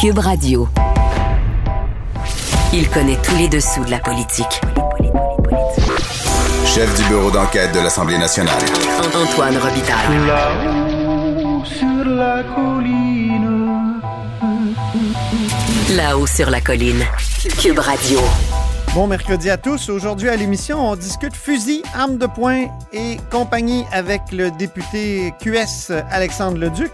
Cube Radio. Il connaît tous les dessous de la politique. Chef du bureau d'enquête de l'Assemblée nationale. Antoine Robitaille. Là-haut sur la colline. Là-haut sur la colline. Cube Radio. Bon mercredi à tous. Aujourd'hui à l'émission, on discute fusil, armes de poing et compagnie avec le député QS Alexandre Leduc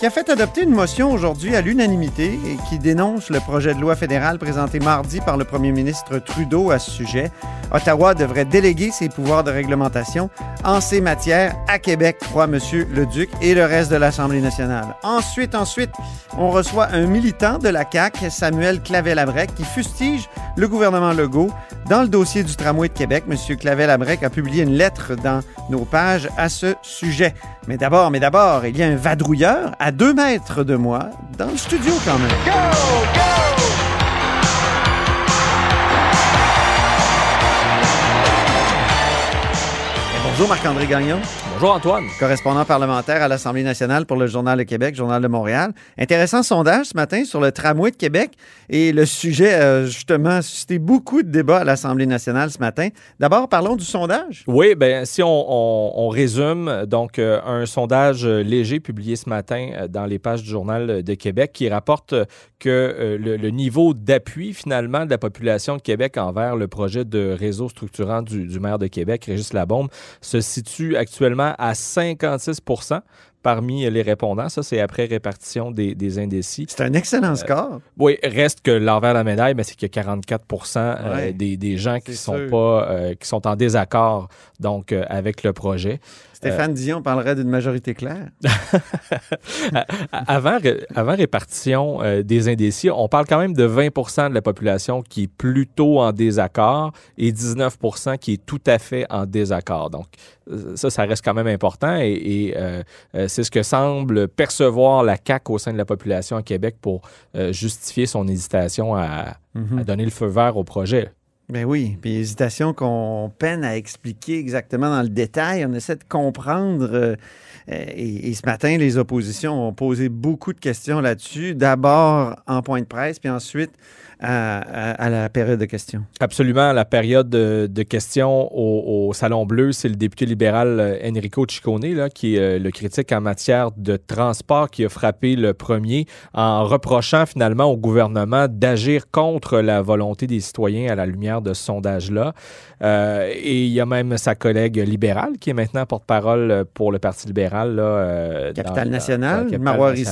qui a fait adopter une motion aujourd'hui à l'unanimité et qui dénonce le projet de loi fédéral présenté mardi par le premier ministre Trudeau à ce sujet. Ottawa devrait déléguer ses pouvoirs de réglementation en ces matières à Québec, croit M. Leduc et le reste de l'Assemblée nationale. Ensuite, ensuite, on reçoit un militant de la CAQ, Samuel Clavel-Abrec, qui fustige le gouvernement Legault. Dans le dossier du tramway de Québec, M. Clavel-Abrec a publié une lettre dans nos pages à ce sujet. Mais d'abord, mais d'abord, il y a un vadrouilleur à deux mètres de moi, dans le studio quand même. Et Bonjour Marc-André Gagnon, Bonjour Antoine. correspondant parlementaire à l'Assemblée nationale pour le Journal de Québec, Journal de Montréal. Intéressant sondage ce matin sur le tramway de Québec et le sujet a justement suscité beaucoup de débats à l'Assemblée nationale ce matin. D'abord, parlons du sondage. Oui, ben si on, on- on résume, donc euh, un sondage euh, léger publié ce matin euh, dans les pages du Journal de Québec qui rapporte euh, que euh, le, le niveau d'appui finalement de la population de Québec envers le projet de réseau structurant du, du maire de Québec, Régis Labombe, se situe actuellement à 56 parmi les répondants. Ça, c'est après répartition des, des indécis. C'est un excellent score. Oui, reste que l'envers de la médaille, mais c'est qu'il y a 44 euh, Ouais. des, des gens qui sont sûr. pas euh, qui sont en désaccord donc euh, avec le projet. Stéphane Dion parlerait d'une majorité claire. Avant, ré- avant répartition euh, des indécis, on parle quand même de 20% de la population qui est plutôt en désaccord et 19 qui est tout à fait en désaccord. Donc, euh, ça, ça reste quand même important et, et, euh, euh, c'est ce que semble percevoir la CAQ au sein de la population à Québec pour euh, justifier son hésitation à, à donner le feu vert au projet. Ben oui, puis hésitation qu'on peine à expliquer exactement dans le détail. On essaie de comprendre. euh, euh, et, et ce matin, les oppositions ont posé beaucoup de questions là-dessus. D'abord en point de presse, puis ensuite à, à- à la période de questions. Absolument. La période de, de questions au, au Salon Bleu, c'est le député libéral euh, Enrico Ciccone, là, qui est euh, le critique en matière de transport, qui a frappé le premier en reprochant finalement au gouvernement d'agir contre la volonté des citoyens à la lumière de ce sondage-là. Euh, et il y a même sa collègue libérale, qui est maintenant porte-parole pour le Parti libéral. Là, euh, Capitale nationale, Marois de.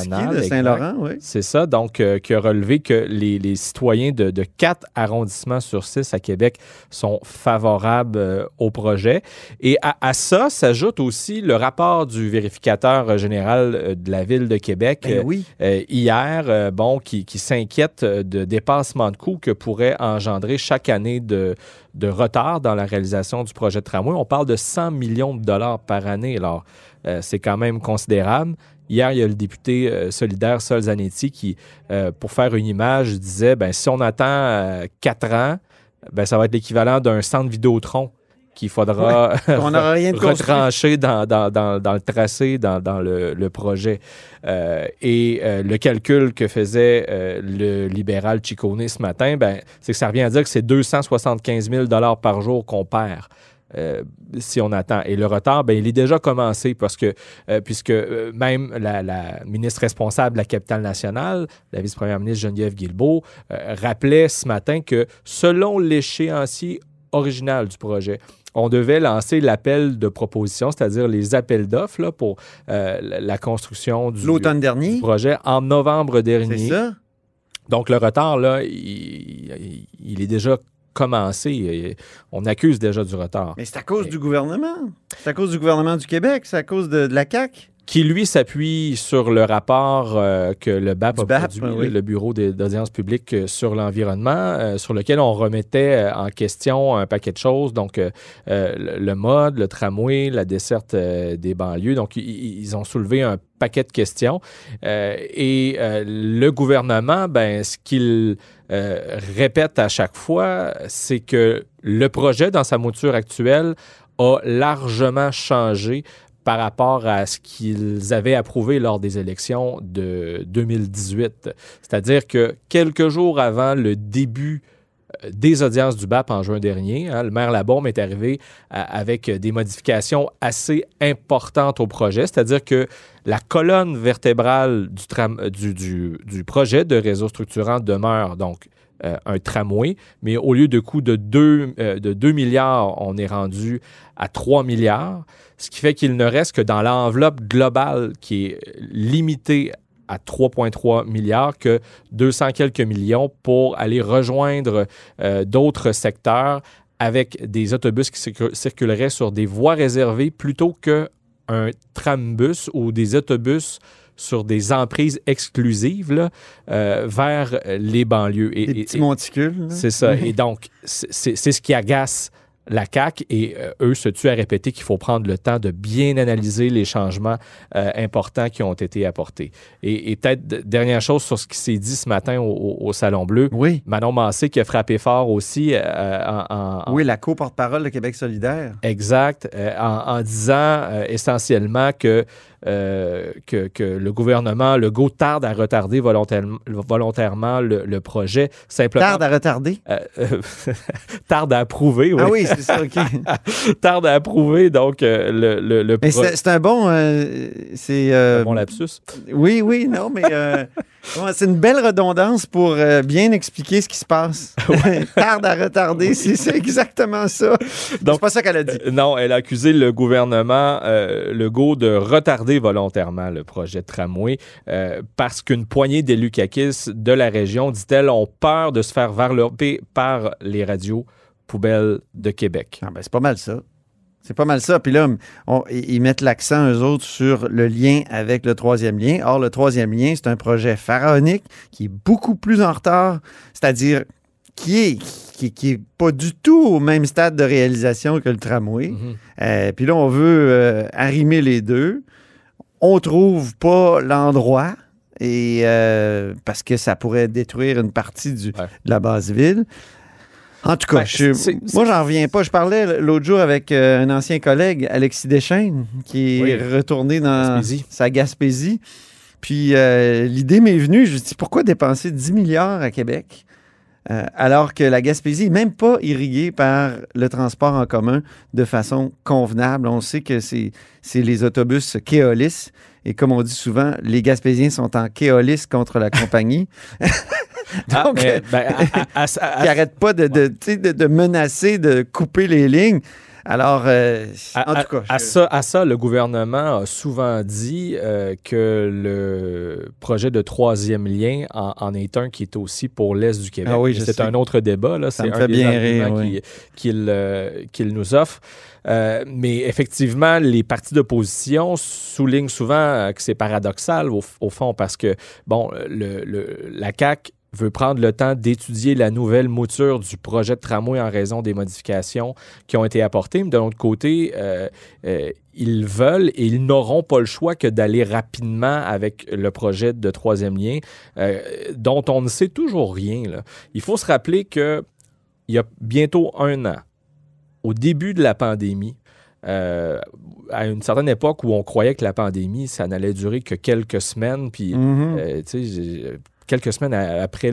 Saint-Laurent, oui. C'est ça, donc, euh, qui a relevé que les, les citoyens de, de quatre arrondissements sur six à Québec sont favorables euh, au projet. Et à, à ça s'ajoute aussi le rapport du vérificateur euh, général euh, de la Ville de Québec Ben oui. euh, hier, euh, bon, qui, qui s'inquiète de dépassement de coûts que pourrait engendrer chaque année de, de retard dans la réalisation du projet de tramway. On parle de 100 millions de dollars par année. Alors, euh, c'est quand même considérable. Hier, il y a le député euh, solidaire Sol Zanetti qui, euh, pour faire une image, disait ben, si on attend euh, quatre ans, ben, ça va être l'équivalent d'un centre Vidéotron qu'il faudra On n'aura rien de construit. retrancher dans, dans, dans, dans le tracé, dans, dans le, le projet. Euh, et euh, le calcul que faisait euh, le libéral Ciccone ce matin, ben, c'est que ça revient à dire que c'est 275 000 par jour qu'on perd. Euh, si on attend. Et le retard, ben, il est déjà commencé parce que, euh, puisque euh, même la, la ministre responsable de la capitale nationale, la vice-première ministre Geneviève Guilbeault, rappelait ce matin que selon l'échéancier original du projet, on devait lancer l'appel de proposition, c'est-à-dire les appels d'offres pour la, construction du, L'automne dernier, du projet en novembre c'est dernier. ça? Donc, le retard, là, il, il- il est déjà commencé. On accuse déjà du retard. Mais c'est à cause du gouvernement. C'est à cause du gouvernement du Québec. C'est à cause de, de la CAQ. Qui lui s'appuie sur le rapport euh, que le BAP Du a BAP, produit, oui. le Bureau d'audience publique euh, sur l'environnement, euh, sur lequel on remettait en question un paquet de choses, donc euh, le, mode, le tramway, la desserte des banlieues. Donc, ils ont soulevé un paquet de questions. Et le gouvernement, ben, ce qu'il répète à chaque fois, c'est que le projet, dans sa mouture actuelle, a largement changé par rapport à ce qu'ils avaient approuvé lors des élections de 2018. C'est-à-dire que quelques jours avant le début euh, des audiences du BAP en juin dernier, hein, le maire Labaume est arrivé à- avec des modifications assez importantes au projet, c'est-à-dire que la colonne vertébrale du, euh, du, du- du projet de réseau structurant demeure donc euh, un tramway, mais au lieu de coût de 2, de 2 milliards, on est rendu à 3 milliards, ce qui fait qu'il ne reste que dans l'enveloppe globale qui est limitée à 3,3 milliards que 200 quelques millions pour aller rejoindre euh, d'autres secteurs avec des autobus qui circu- circuleraient sur des voies réservées plutôt qu'un trambus ou des autobus sur des emprises exclusives là, euh, vers les banlieues. Et- petits et- monticules. c'est ça. Et donc, c'est ce qui agace la CAQ et euh, eux se tuent à répéter qu'il faut prendre le temps de bien analyser les changements euh, importants qui ont été apportés. Et, et peut-être, dernière chose sur ce qui s'est dit ce matin au, au- au Salon Bleu, Oui. Manon Massé qui a frappé fort aussi euh, en, Oui, la co-porte-parole de Québec solidaire. Exact, en, en disant essentiellement que, euh, que, que le gouvernement Legault tarde à retarder volontairement, volontairement le, le projet, simplement Tarde à retarder? euh, euh, tarde à approuver, oui. Ah oui, c'est ça, OK. tarde à approuver, donc le, le, le Mais pro- c'est un bon... c'est... euh, bon lapsus. Oui, oui, non, mais ouais, c'est une belle redondance pour euh, bien expliquer ce qui se passe. Tarde à retarder, c'est c'est exactement ça. Donc- c'est pas ça qu'elle a dit. Euh, non, elle a accusé le gouvernement euh, Legault de retarder volontairement le projet de tramway euh, parce qu'une poignée d'élus caquistes de la région, dit-elle, ont peur de se faire varloper par les radios poubelles de Québec. Ah ben, c'est pas mal ça. C'est pas mal ça. Puis là, on- ils mettent l'accent, eux autres, sur le lien avec le troisième lien. Or, le troisième lien, c'est un projet pharaonique qui est beaucoup plus en retard, c'est-à-dire qui est, qui, qui est pas du tout au même stade de réalisation que le tramway. Mhm. Euh, puis là, on veut euh, arrimer les deux. On trouve pas l'endroit. Et euh, parce que ça pourrait détruire une partie du, Ouais. de la base ville. En tout cas, Ben, je- moi, j'en reviens pas. Je parlais l'autre jour avec euh, un ancien collègue, Alexis Deschaines, qui est retourné dans Gaspésie. sa Gaspésie. Puis euh, l'idée m'est venue, je me dis pourquoi dépenser 10 milliards à Québec euh, alors que la Gaspésie n'est même pas irriguée par le transport en commun de façon convenable? On sait que c'est c'est les autobus Keolis. Et comme on dit souvent, les Gaspésiens sont en Keolis contre la compagnie. Ah, Donc, mais, ben, à- à- à- à- qui n'arrêtent pas de, de, tu sais, de- de menacer de couper les lignes. Alors, euh, À, en tout cas, à ça, à ça, le gouvernement a souvent dit euh, que le projet de troisième lien en, en est un qui est aussi pour l'Est du Québec. Ah oui, c'est un autre débat. Là. Ça C'est me un fait des bien rire, qu'il euh, qu'il nous offre. Mais effectivement, les partis d'opposition soulignent souvent que c'est paradoxal au, au fond parce que, bon, le, le- la CAQ veut prendre le temps d'étudier la nouvelle mouture du projet de tramway en raison des modifications qui ont été apportées. Mais de l'autre côté, euh, euh, ils veulent et ils n'auront pas le choix que d'aller rapidement avec le projet de troisième lien, euh, dont on ne sait toujours rien. là. Il faut se rappeler que il y a bientôt un an, au début de la pandémie, euh, à une certaine époque où on croyait que la pandémie, ça n'allait durer que quelques semaines, puis euh, tu sais, j'ai- quelques semaines après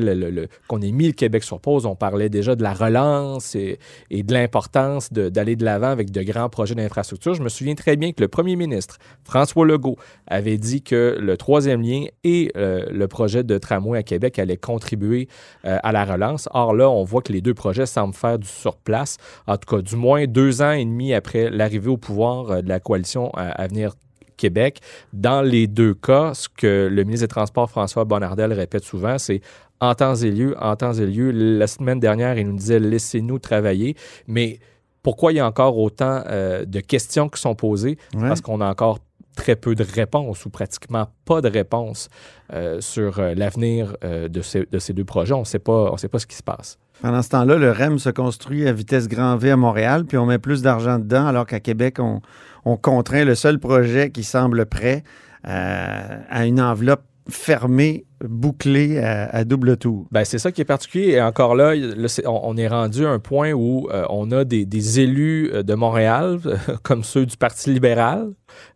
qu'on ait mis le Québec sur pause, on parlait déjà de la relance et, de l'importance d'aller de l'avant avec de grands projets d'infrastructure. Je me souviens très bien que le premier ministre, François Legault, avait dit que le troisième lien et euh, le projet de tramway à Québec allaient contribuer euh, à la relance. Or là, on voit que les deux projets semblent faire du surplace. En tout cas, du moins deux ans et demi après l'arrivée au pouvoir euh, de la coalition à Avenir Québec. Dans les deux cas, ce que le ministre des Transports, François Bonnardel, répète souvent, c'est en temps et lieu, en temps et lieu. La semaine dernière, il nous disait laissez-nous travailler. Mais pourquoi il y a encore autant euh, de questions qui sont posées? Ouais. Parce qu'on a encore très peu de réponses ou pratiquement pas de réponses euh, sur euh, l'avenir euh, de, ces, de ces deux projets. On on sait pas ce qui se passe. Pendant ce temps-là, le REM se construit à vitesse grand V à Montréal, puis on met plus d'argent dedans, alors qu'à Québec, on, on contraint le seul projet qui semble prêt euh, à une enveloppe fermée, bouclée à, à double tour. Ben, c'est ça qui est particulier. Et encore là, là, c'est- on, on est rendu à un point où euh, on a des, des élus euh, de Montréal, comme ceux du Parti libéral,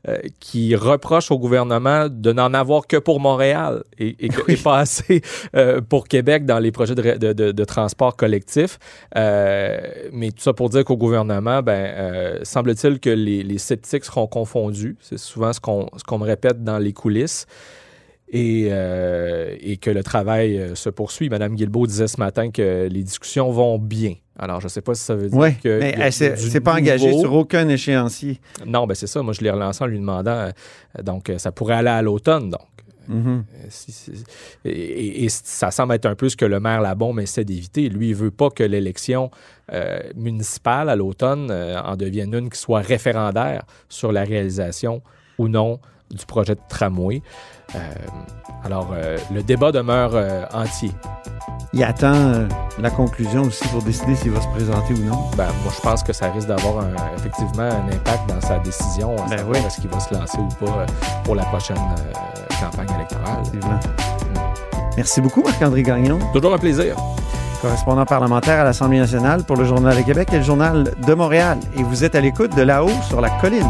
euh, qui reprochent au gouvernement de n'en avoir que pour Montréal et, et, que- et pas assez euh, pour Québec dans les projets de, de- de- de transport collectif. Euh, mais tout ça pour dire qu'au gouvernement, ben, euh, semble-t-il que les, les sceptiques seront confondus. C'est souvent ce qu'on ce qu'on me répète dans les coulisses et, euh, et que le travail euh, se poursuit. Madame Guilbeault disait ce matin que les discussions vont bien. Alors, je ne sais pas si ça veut dire Oui, que. mais elle s'est pas engagée sur aucun échéancier. Non, ben c'est ça. Moi, je l'ai relancé en lui demandant. euh, donc, ça pourrait aller à l'automne. Donc, si- et, et- et ça semble être un peu ce que le maire Labombe essaie d'éviter. Lui, il veut pas que l'élection euh, municipale à l'automne euh, en devienne une qui soit référendaire sur la réalisation ou non du projet de tramway. Euh, alors, euh, le débat demeure euh, entier. Il attend la conclusion aussi pour décider s'il va se présenter ou non. Ben, moi, je pense que ça risque d'avoir effectivement un impact dans sa décision, à Ben oui. est-ce qu'il va se lancer ou pas pour la prochaine campagne électorale. Effectivement. Merci beaucoup, Marc-André Gagnon, Toujours un plaisir. correspondant parlementaire à l'Assemblée nationale pour le Journal de Québec et le Journal de Montréal. Et vous êtes à l'écoute de là-haut sur la colline.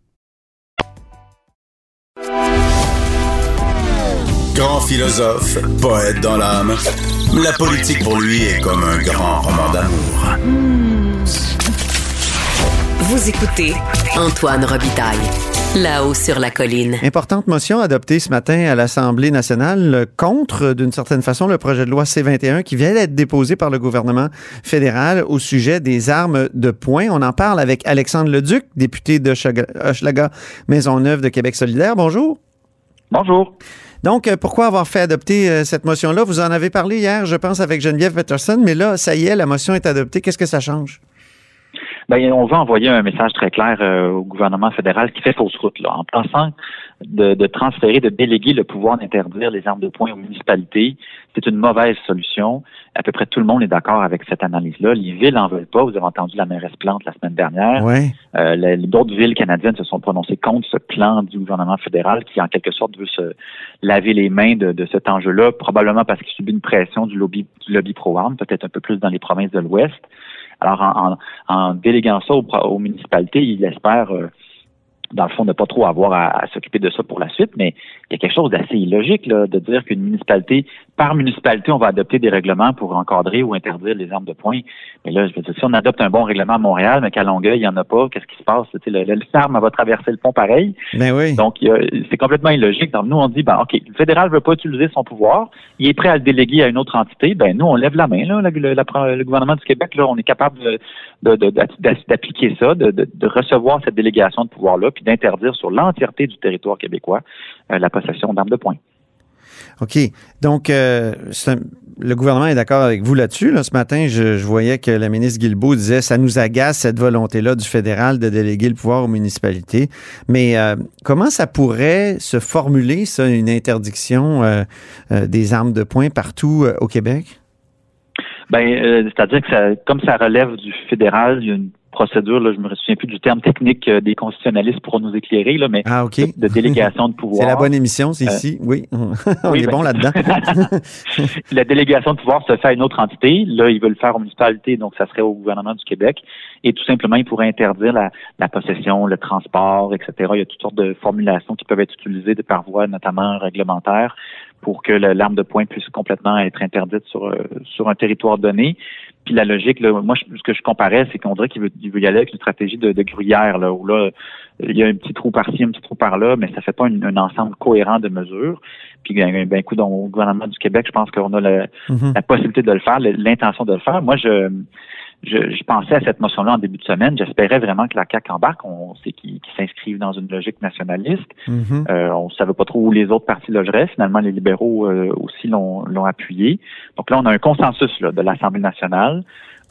Grand philosophe, poète dans l'âme, la politique pour lui est comme un grand roman d'amour. Vous écoutez Antoine Robitaille, là-haut sur la colline. Importante motion adoptée ce matin à l'Assemblée nationale contre, d'une certaine façon, le projet de loi C-21 qui vient d'être déposé par le gouvernement fédéral au sujet des armes de poing. On en parle avec Alexandre Leduc, député de Hochelaga- Hochelaga Maisonneuve de Québec solidaire. Bonjour. Bonjour. Donc, euh, pourquoi avoir fait adopter euh, cette motion-là? Vous en avez parlé hier, je pense, avec Geneviève Peterson, mais là, ça y est, la motion est adoptée. Qu'est-ce que ça change? Ben, on va envoyer un message très clair euh, au gouvernement fédéral qui fait fausse route, là, en pensant de, de transférer, de déléguer le pouvoir d'interdire les armes de poing aux municipalités. C'est une mauvaise solution. À peu près tout le monde est d'accord avec cette analyse-là. Les villes n'en veulent pas. Vous avez entendu la mairesse Plante la semaine dernière. Oui. Euh, les- D'autres villes canadiennes se sont prononcées contre ce plan du gouvernement fédéral qui, en quelque sorte, veut se laver les mains de, de cet enjeu-là, probablement parce qu'il subit une pression du lobby, du lobby pro-armes, peut-être un peu plus dans les provinces de l'Ouest. Alors, en, en- en déléguant ça aux, aux municipalités, il espère, euh, dans le fond, ne pas trop avoir à, à s'occuper de ça pour la suite, mais il y a quelque chose d'assez illogique là, de dire qu'une municipalité, par municipalité, on va adopter des règlements pour encadrer ou interdire les armes de poing. Mais là, je veux dire, si on adopte un bon règlement à Montréal, mais qu'à Longueuil, il n'y en a pas, qu'est-ce qui se passe? Tu sais, Le, le, l'arme va traverser le pont pareil. Ben oui. Donc, c'est complètement illogique. Donc, nous, on dit, ben, OK, le fédéral ne veut pas utiliser son pouvoir. Il est prêt à le déléguer à une autre entité. Ben, nous, on lève la main, là. Le, le- la- le gouvernement du Québec, là, on est capable de- de- de- d'appliquer ça, de, de- de recevoir cette délégation de pouvoir-là, puis d'interdire sur l'entièreté du territoire québécois euh, la possession d'armes de poing. OK. Donc, euh, un- le gouvernement est d'accord avec vous là-dessus. Là. Ce matin, je, je voyais que la ministre Guilbeault disait ça nous agace cette volonté-là du fédéral de déléguer le pouvoir aux municipalités. Mais euh, comment ça pourrait se formuler, ça, une interdiction euh, des armes de poing partout au Québec? Ben, c'est-à-dire que ça, comme ça relève du fédéral, il y a une procédure, là, je me souviens plus du terme technique euh, des constitutionnalistes pour nous éclairer, là, mais Ah, OK. de, de délégation de pouvoir. C'est la bonne émission, c'est Euh, ici. Oui, on oui, est ben- bon là-dedans. la délégation de pouvoir se fait à une autre entité. Là, ils veulent le faire aux municipalités, donc ça serait au gouvernement du Québec. Et tout simplement, ils pourraient interdire la, la possession, le transport, etc. Il y a toutes sortes de formulations qui peuvent être utilisées de par voie, notamment réglementaire, pour que l'arme de poing puisse complètement être interdite sur, euh, sur un territoire donné. Puis la logique, là, moi, je- ce que je comparais, c'est qu'on dirait qu'il veut, il veut y aller avec une stratégie de, de gruyère, là, où là, il y a un petit trou par-ci, un petit trou par-là, mais ça fait pas une- un ensemble cohérent de mesures. Puis, ben, ben, écoute, au gouvernement du Québec, je pense qu'on a le- Mhm. la possibilité de le faire, l'intention de le faire. Moi, je, je, je pensais à cette motion-là en début de semaine. J'espérais vraiment que la CAQ embarque. On sait qu'ils qu'ils s'inscrivent dans une logique nationaliste. Mhm. Euh, on ne savait pas trop où les autres partis logeraient. Finalement, les libéraux euh, aussi l'ont l'ont appuyé. Donc là, on a un consensus là, de l'Assemblée nationale.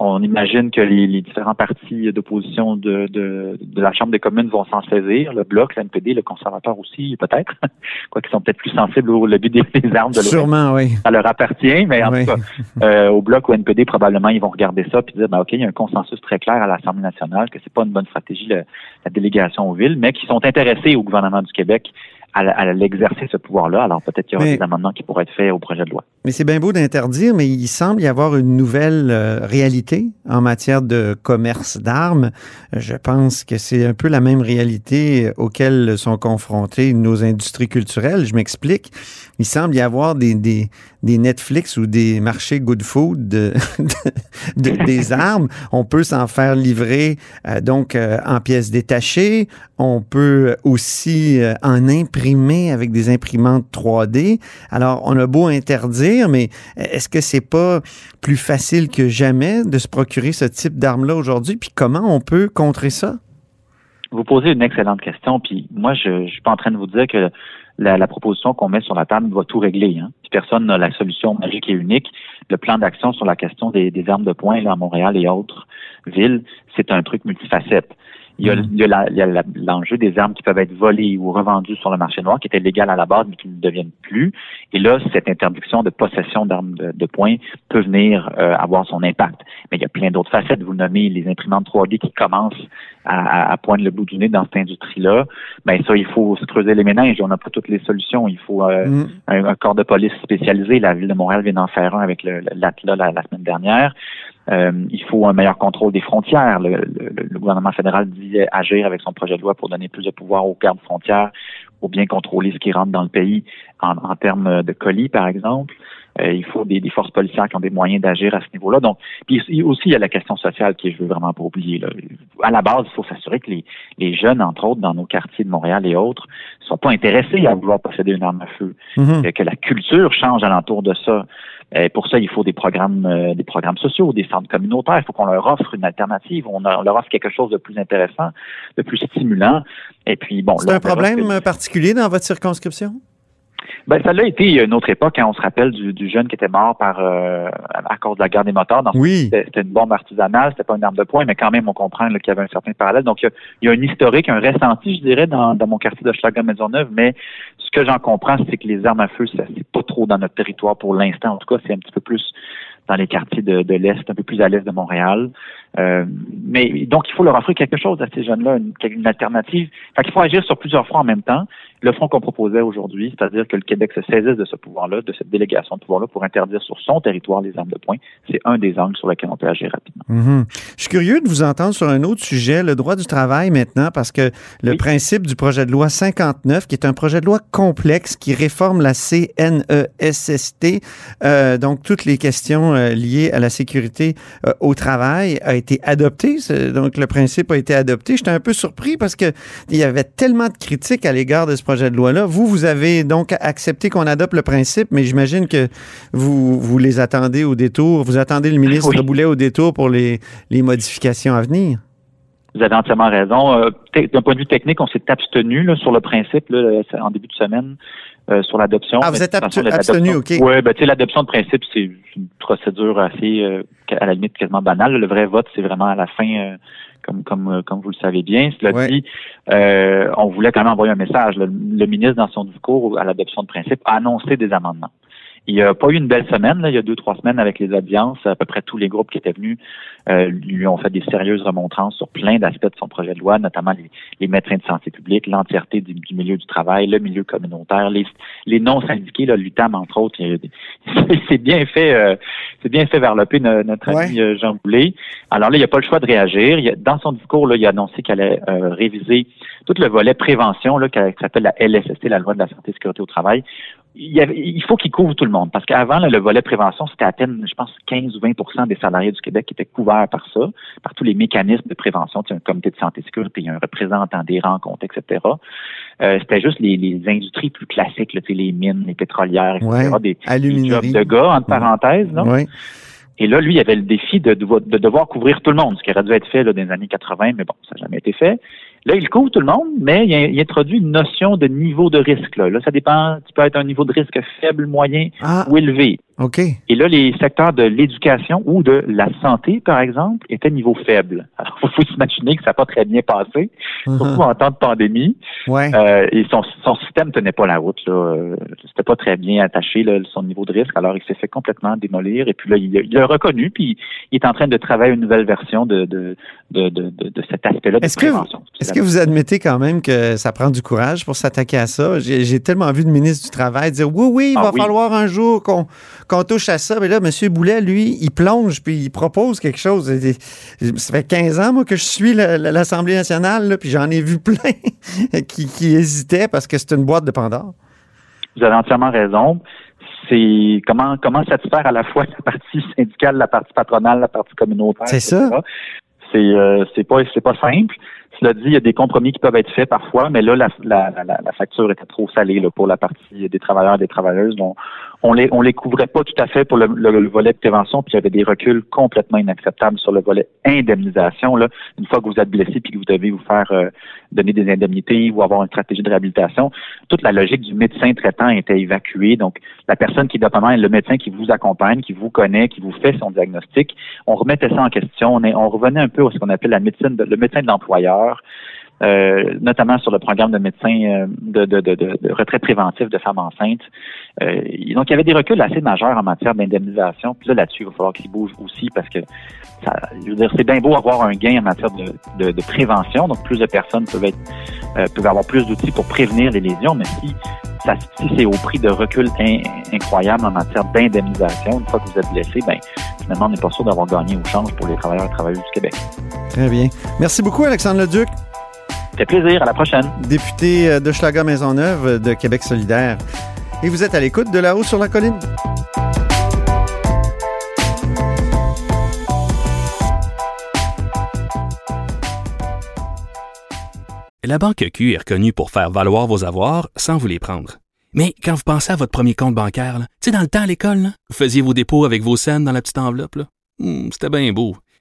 On imagine que les, les différents partis d'opposition de, de, de la Chambre des communes vont s'en saisir. Le Bloc, l'NPD, le conservateur aussi, peut-être. Quoi qu'ils sont peut-être plus sensibles au lobby des, des armes de Sûrement, oui. ça leur appartient, mais en Oui. tout cas, euh, au bloc ou NPD, probablement, ils vont regarder ça puis dire, ben, OK, il y a un consensus très clair à l'Assemblée nationale que c'est pas une bonne stratégie, le- la délégation aux villes, mais qui sont intéressés au gouvernement du Québec à, à l'exercer ce pouvoir-là. Alors, peut-être qu'il y aura Mais- des amendements qui pourraient être faits au projet de loi. Mais c'est bien beau d'interdire, mais il semble y avoir une nouvelle euh, réalité en matière de commerce d'armes. Je pense que c'est un peu la même réalité auquel sont confrontées nos industries culturelles. Je m'explique. Il semble y avoir des, des, des Netflix ou des marchés good food de, de- de- des armes. On peut s'en faire livrer euh, donc euh, en pièces détachées. On peut aussi euh, en imprimer avec des imprimantes 3D. Alors, on a beau interdire, mais est-ce que c'est pas plus facile que jamais de se procurer ce type d'armes-là aujourd'hui? Puis comment on peut contrer ça? Vous posez une excellente question, puis moi, je ne suis pas en train de vous dire que la, proposition qu'on met sur la table va tout régler. Hein. Personne n'a la solution magique et unique, le plan d'action sur la question des, armes de poing à Montréal et autres villes, c'est un truc multifacette. Il y a, a la- l'enjeu des armes qui peuvent être volées ou revendues sur le marché noir, qui étaient légales à la base, mais qui ne deviennent plus. Et là, cette interdiction de possession d'armes de, de poing peut venir euh, avoir son impact. Mais il y a plein d'autres facettes. Vous nommez les imprimantes 3D qui commencent à, à, à poindre le bout du nez dans cette industrie-là. Ben ça, il faut se creuser les méninges. On n'a pas toutes les solutions. Il faut euh, Mm. un, un corps de police spécialisé. La ville de Montréal vient d'en faire un avec l'ATLA la, la semaine dernière. Euh, il faut un meilleur contrôle des frontières. Le, le- le gouvernement fédéral dit agir avec son projet de loi pour donner plus de pouvoir aux gardes frontières pour bien contrôler ce qui rentre dans le pays en, en termes de colis, par exemple. Euh, il faut des, des forces policières qui ont des moyens d'agir à ce niveau-là. Donc, puis aussi, il y a la question sociale qui, je veux vraiment pas oublier. Là. À la base, il faut s'assurer que les, les jeunes, entre autres, dans nos quartiers de Montréal et autres, ne soient pas intéressés à vouloir posséder une arme à feu. Mhm. Euh, que la culture change alentour de ça. Euh, pour ça, il faut des programmes, euh, des programmes sociaux, des centres communautaires. Il faut qu'on leur offre une alternative. On, on leur offre quelque chose de plus intéressant, de plus stimulant. Et puis, bon. C'est un que- problème particulier dans votre circonscription? Ben, ça l'a été il y a une autre époque, quand on se rappelle du, du jeune qui était mort par euh, à cause de la guerre des moteurs. Dans Oui. c'était une bombe artisanale, c'était pas une arme de poing, mais quand même, on comprend qu'il y avait un certain parallèle. Donc, il y a, il y a un historique, un ressenti, je dirais, dans, dans mon quartier de Schlager Maisonneuve, mais ce que j'en comprends, c'est que les armes à feu, ça c'est pas trop dans notre territoire pour l'instant. En tout cas, c'est un petit peu plus dans les quartiers de, de l'Est, un peu plus à l'Est de Montréal. Euh, mais donc, il faut leur offrir quelque chose à ces jeunes-là, une, une alternative. Fait qu'il faut agir sur plusieurs fronts en même temps. Le front qu'on proposait aujourd'hui, c'est-à-dire que le Québec se saisisse de ce pouvoir-là, de cette délégation de pouvoir-là pour interdire sur son territoire les armes de poing, c'est un des angles sur lesquels on peut agir rapidement. Mhm. Je suis curieux de vous entendre sur un autre sujet, le droit du travail maintenant, parce que le Oui. principe du projet de loi 59, qui est un projet de loi complexe qui réforme la CNESST, euh, donc toutes les questions euh, liées à la sécurité euh, au travail, a été adopté. Donc le principe a été adopté. J'étais un peu surpris parce que il y avait tellement de critiques à l'égard de ce projet de loi-là. Vous, vous avez donc accepté qu'on adopte le principe, mais j'imagine que vous, vous les attendez au détour. Vous attendez le ministre Oui. Boulet au détour pour les, les modifications à venir. Vous avez entièrement raison. Euh, D'un point de vue technique, on s'est abstenu là, sur le principe là, en début de semaine euh, sur l'adoption. Ah, vous êtes abstenu, OK. Oui, ben, tu sais, l'adoption de principe, c'est une procédure assez, euh, à la limite, quasiment banale. Le vrai vote, c'est vraiment à la fin, euh, comme, comme, euh, comme vous le savez bien. Cela Ouais. dit, euh, on voulait quand même envoyer un message. Le, le ministre, dans son discours à l'adoption de principe, a annoncé des amendements. Il n'y a pas eu une belle semaine, là, il y a deux, trois semaines avec les audiences. À peu près tous les groupes qui étaient venus euh, lui ont fait des sérieuses remontrances sur plein d'aspects de son projet de loi, notamment les, les médecins de santé publique, l'entièreté du, du milieu du travail, le milieu communautaire, les, les non syndiqués, là, l'UTAM entre autres. C'est bien fait, euh, c'est bien fait varloper no- notre ami euh, Jean Boulet. Alors là, il n'y a pas le choix de réagir. Il y a- dans son discours, là, il a annoncé qu'il allait euh, réviser tout le volet prévention, là, qui qui s'appelle la LSST, la loi de la santé et sécurité au travail, il, y faut qu'il couvre tout le monde. Parce qu'avant, le volet prévention, c'était à peine, je pense, 15 ou 20% des salariés du Québec qui étaient couverts par ça, par tous les mécanismes de prévention. Tu sais, un comité de santé et sécurité, il y a un représentant des rencontres, etc. Euh, c'était juste les, les industries plus classiques, là, tu sais, les mines, les pétrolières, etc. Ouais, des, des jobs de gars, entre parenthèses. là. Oui. Et là, lui, il avait le défi de, devo- de devoir couvrir tout le monde, ce qui aurait dû être fait là, dans les années 80, mais bon, ça n'a jamais été fait. Là, il couvre tout le monde, mais il, il introduit une notion de niveau de risque. Là, là ça dépend, tu peux être un niveau de risque faible, moyen Ah, ou élevé. OK. Et là, les secteurs de l'éducation ou de la santé, par exemple, étaient niveau faible. Alors, il faut s'imaginer que ça n'a pas très bien passé, surtout Mhm. en temps de pandémie. Ouais. Euh, et son, son système tenait pas la route. Là. Euh, C'était pas très bien attaché, là, son niveau de risque. Alors, il s'est fait complètement démolir. Et puis là, il l'a reconnu, puis il est en train de travailler une nouvelle version de, de, de, de, de- de cet aspect-là de Est-ce que, est-ce que vous admettez quand même que ça prend du courage pour s'attaquer à ça? J'ai tellement vu de ministre du Travail dire oui, oui, il Ah va oui. falloir un jour qu'on touche à ça. Mais là, M. Boulet, lui, il plonge puis il propose quelque chose. Ça fait 15 ans, moi, que je suis le- le- l'Assemblée nationale, là, puis j'en ai vu plein qui, qui hésitaient parce que c'est une boîte de Pandore. Vous avez entièrement raison. C'est comment comment satisfaire à la fois la partie syndicale, la partie patronale, la partie communautaire. C'est ça. C'est euh, c'est pas c'est pas simple. Cela dit, il y a des compromis qui peuvent être faits parfois, mais là la, la, la, la facture était trop salée là, pour la partie des travailleurs et des travailleuses. Donc, on les on les couvrait pas tout à fait pour le, le- le volet de prévention, puis il y avait des reculs complètement inacceptables sur le volet indemnisation. Là, une fois que vous êtes blessé puis que vous devez vous faire euh, donner des indemnités ou avoir une stratégie de réhabilitation, toute la logique du médecin traitant était évacuée. Donc, la personne qui dépendant est le médecin qui vous accompagne, qui vous connaît, qui vous fait son diagnostic. On remettait ça en question. On, est, on revenait un peu à ce qu'on appelle la médecine, de- le médecin de l'employeur. Euh, notamment sur le programme de médecins euh, de, de, de, de, retrait préventif de femmes enceintes. Euh, donc, il y avait des reculs assez majeurs en matière d'indemnisation. Puis là, là-dessus, il va falloir qu'ils bougent aussi parce que ça, je veux dire, c'est bien beau avoir un gain en matière de, de, prévention. Donc, plus de personnes peuvent être euh, peuvent avoir plus d'outils pour prévenir les lésions, mais si si c'est au prix de recul in- incroyable en matière d'indemnisation, une fois que vous êtes blessé, ben finalement, on n'est pas sûr d'avoir gagné au change pour les travailleurs et travailleuses du Québec. Très bien. Merci beaucoup, Alexandre Leduc, fait plaisir. À la prochaine. député euh, de Schlager Maisonneuve euh, de Québec solidaire. Et vous êtes à l'écoute de là-haut sur la colline. La Banque Q est reconnue pour faire valoir vos avoirs sans vous les prendre. Mais quand vous pensez à votre premier compte bancaire, tu sais, dans le temps à l'école, là, vous faisiez vos dépôts avec vos scènes dans la petite enveloppe. Hmm, C'était bien beau.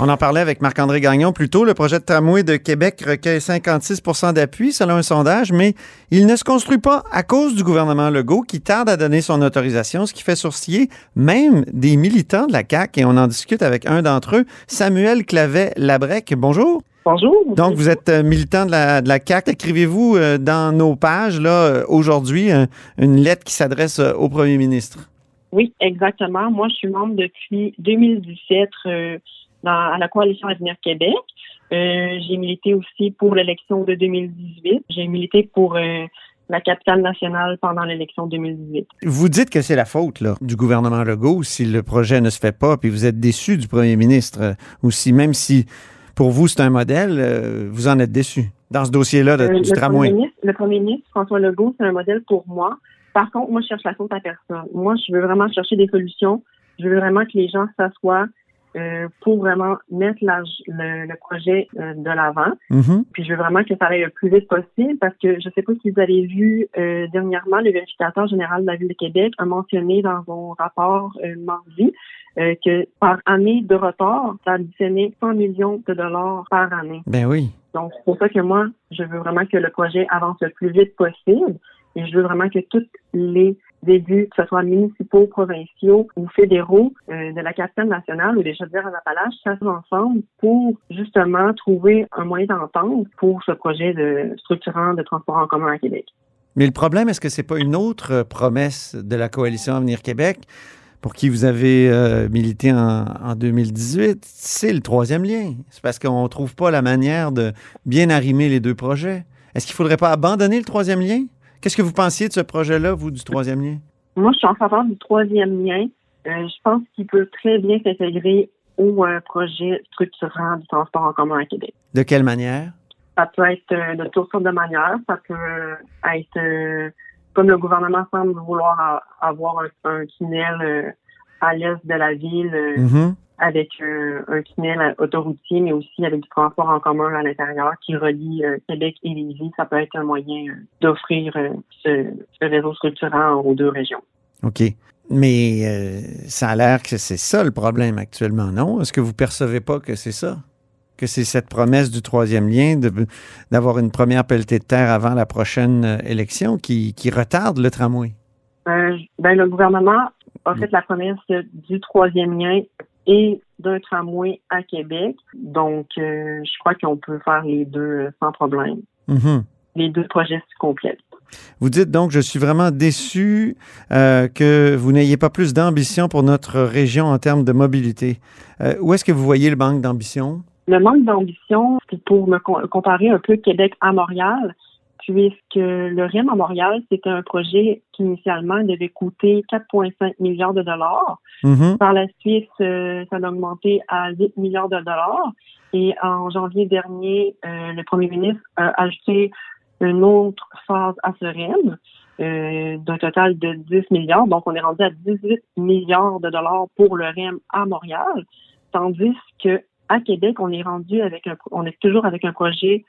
On en parlait avec Marc-André Gagnon plus tôt. Le projet de tramway de Québec recueille 56% d'appui selon un sondage, mais il ne se construit pas à cause du gouvernement Legault qui tarde à donner son autorisation, ce qui fait sourciller même des militants de la CAQ. Et on en discute avec un d'entre eux, Samuel Clavet-Labrec. Bonjour. Bonjour. Donc, vous êtes euh, militant de la, de la CAQ. Écrivez-vous euh, dans nos pages, là, euh, aujourd'hui, un- une lettre qui s'adresse au premier ministre? Oui, exactement. Moi, je suis membre depuis 2017 euh, dans, à la Coalition Avenir Québec. Euh, j'ai milité aussi pour l'élection de 2018. J'ai milité pour euh, la capitale nationale pendant l'élection 2018. Vous dites que c'est la faute là, du gouvernement Legault si le projet ne se fait pas, puis vous êtes déçu du premier ministre euh, aussi, même si pour vous c'est un modèle, euh, vous en êtes déçu dans ce dossier-là de- du le, tramway. premier ministre, le premier ministre, François Legault, c'est un modèle pour moi. Par contre, moi, je cherche la faute à personne. Moi, je veux vraiment chercher des solutions. Je veux vraiment que les gens s'assoient euh, pour vraiment mettre la- le, le projet euh, de l'avant. Mhm. Puis je veux vraiment que ça aille le plus vite possible parce que je sais pas si vous avez vu euh, dernièrement, le vérificateur général de la Ville de Québec a mentionné dans son rapport euh, mardi euh, que par année de retard, ça additionnait 100 millions de dollars par année. Ben oui. Donc, c'est pour ça que moi, je veux vraiment que le projet avance le plus vite possible. Et je veux vraiment que toutes les que ce soit municipaux, provinciaux ou fédéraux, euh, de la capitale nationale ou des Chaudières-Appalaches, s'assoient ensemble pour justement trouver un moyen d'entente pour ce projet de structurant de transport en commun à Québec. Mais le problème, est-ce que c'est pas une autre euh, promesse de la coalition Avenir Québec pour qui vous avez euh, milité en, en 2018? C'est le troisième lien. C'est parce qu'on ne trouve pas la manière de bien arrimer les deux projets. Est-ce qu'il ne faudrait pas abandonner le troisième lien? Qu'est-ce que vous pensiez de ce projet-là, vous, du troisième lien? Moi, je suis en faveur du troisième lien. Euh, je pense qu'il peut très bien s'intégrer au euh, projet structurant du transport en commun à Québec. De quelle manière? Ça peut être euh, de toutes sortes de manières. Ça peut être comme le gouvernement semble vouloir a- avoir un, un tunnel à l'est de la ville Mhm. Avec euh, un tunnel autoroutier, mais aussi avec du transport en commun à l'intérieur qui relie euh, Québec et Lévis. Ça peut être un moyen euh, d'offrir ce, ce réseau structurant aux deux régions. OK. Mais ça a l'air que c'est ça le problème actuellement, non? Est-ce que vous percevez pas que c'est ça? Que c'est cette promesse du troisième lien d'avoir une première pelletée de terre avant la prochaine élection qui, qui retarde le tramway? Euh, ben, le gouvernement a fait la promesse du troisième lien et d'un tramway à Québec. Donc, euh, je crois qu'on peut faire les deux sans problème. Mhm. Les deux projets se complètent. Vous dites donc, je suis vraiment déçu euh, que vous n'ayez pas plus d'ambition pour notre région en termes de mobilité. Euh, où est-ce que vous voyez le manque d'ambition? Le manque d'ambition, c'est pour me com- comparer un peu Québec à Montréal, puisque le REM à Montréal, c'était un projet qui initialement devait coûter 4,5 milliards de dollars. Mhm. Par la suite, euh, ça a augmenté à 8 milliards de dollars. Et en janvier dernier, euh, le premier ministre a ajouté une autre phase à ce REM euh, d'un total de 10 milliards. Donc, on est rendu à 18 milliards de dollars pour le REM à Montréal, tandis que à Québec, on est rendu avec un, on est toujours avec un projet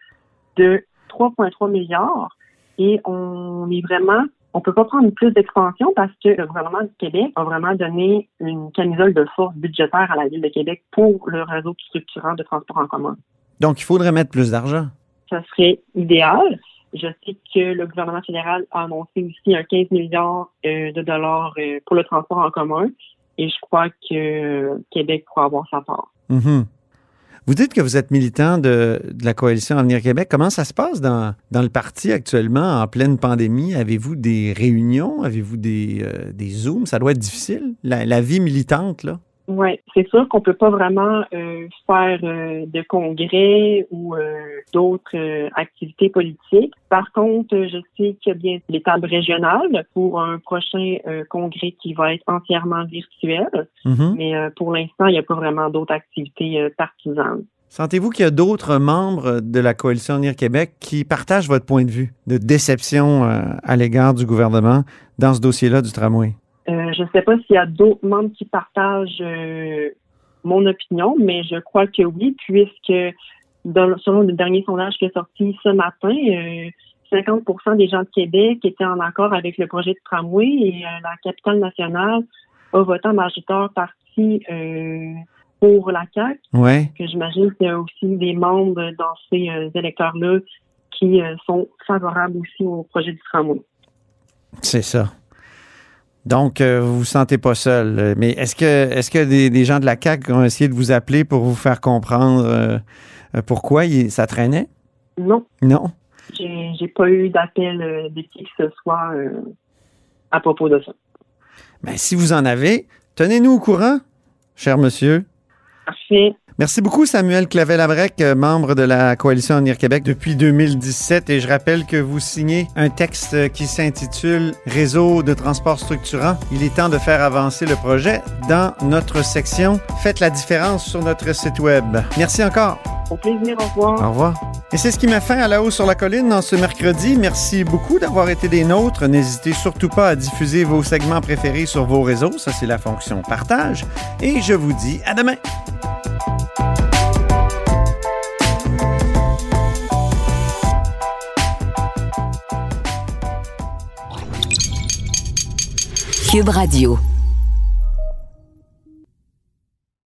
de 3,3 milliards et on est vraiment on peut pas prendre plus d'expansion parce que le gouvernement du Québec a vraiment donné une camisole de force budgétaire à la ville de Québec pour le réseau structurant de transport en commun. Donc, il faudrait mettre plus d'argent. Ça serait idéal. Je sais que le gouvernement fédéral a annoncé aussi un 15 milliards euh, de dollars euh, pour le transport en commun et je crois que Québec pourra avoir sa part. Mhm. Vous dites que vous êtes militant de, de la coalition Avenir Québec. Comment ça se passe dans, dans le parti actuellement, en pleine pandémie? Avez-vous des réunions? Avez-vous des, euh, des Zooms? Ça doit être difficile, la, la vie militante, là. Oui, c'est sûr qu'on peut pas vraiment euh, faire euh, de congrès ou euh, d'autres euh, activités politiques. Par contre, je sais qu'il y a bien les tables régionales pour un prochain euh, congrès qui va être entièrement virtuel, Mhm. mais euh, pour l'instant, il n'y a pas vraiment d'autres activités euh, partisanes. Sentez-vous qu'il y a d'autres membres de la coalition Avenir Québec qui partagent votre point de vue de déception euh, à l'égard du gouvernement dans ce dossier-là du tramway? Euh, je ne sais pas s'il y a d'autres membres qui partagent euh, mon opinion, mais je crois que oui, puisque dans- selon le dernier sondage qui est sorti ce matin, euh, 50% des gens de Québec étaient en accord avec le projet de tramway et euh, la capitale nationale a voté en majoritaire partie pour la CAQ. Oui. Que j'imagine qu'il y a aussi des membres dans ces électeurs-là qui sont favorables aussi au projet du tramway. C'est ça. Donc, euh, vous vous sentez pas seul. Euh, Mais est-ce que, est-ce que des, des gens de la CAQ ont essayé de vous appeler pour vous faire comprendre euh, pourquoi il- ça traînait? Non, Non? J'ai pas eu d'appel euh, de qui que ce soit euh, à propos de ça. Ben, si vous en avez, tenez-nous au courant, cher monsieur. Parfait. Merci beaucoup, Samuel Clavel-Labrec, euh, membre de la Coalition Avenir Québec depuis 2017. Et je rappelle que vous signez un texte qui s'intitule Réseau de transport structurant. Il est temps de faire avancer le projet dans notre section Faites la différence sur notre site Web. Merci encore. Au plaisir, au revoir. Au revoir. Et c'est ce qui m'a fait à la haut sur la colline en ce mercredi. Merci beaucoup d'avoir été des nôtres. N'hésitez surtout pas à diffuser vos segments préférés sur vos réseaux. Ça, c'est la fonction partage. Et je vous dis à demain. Radio.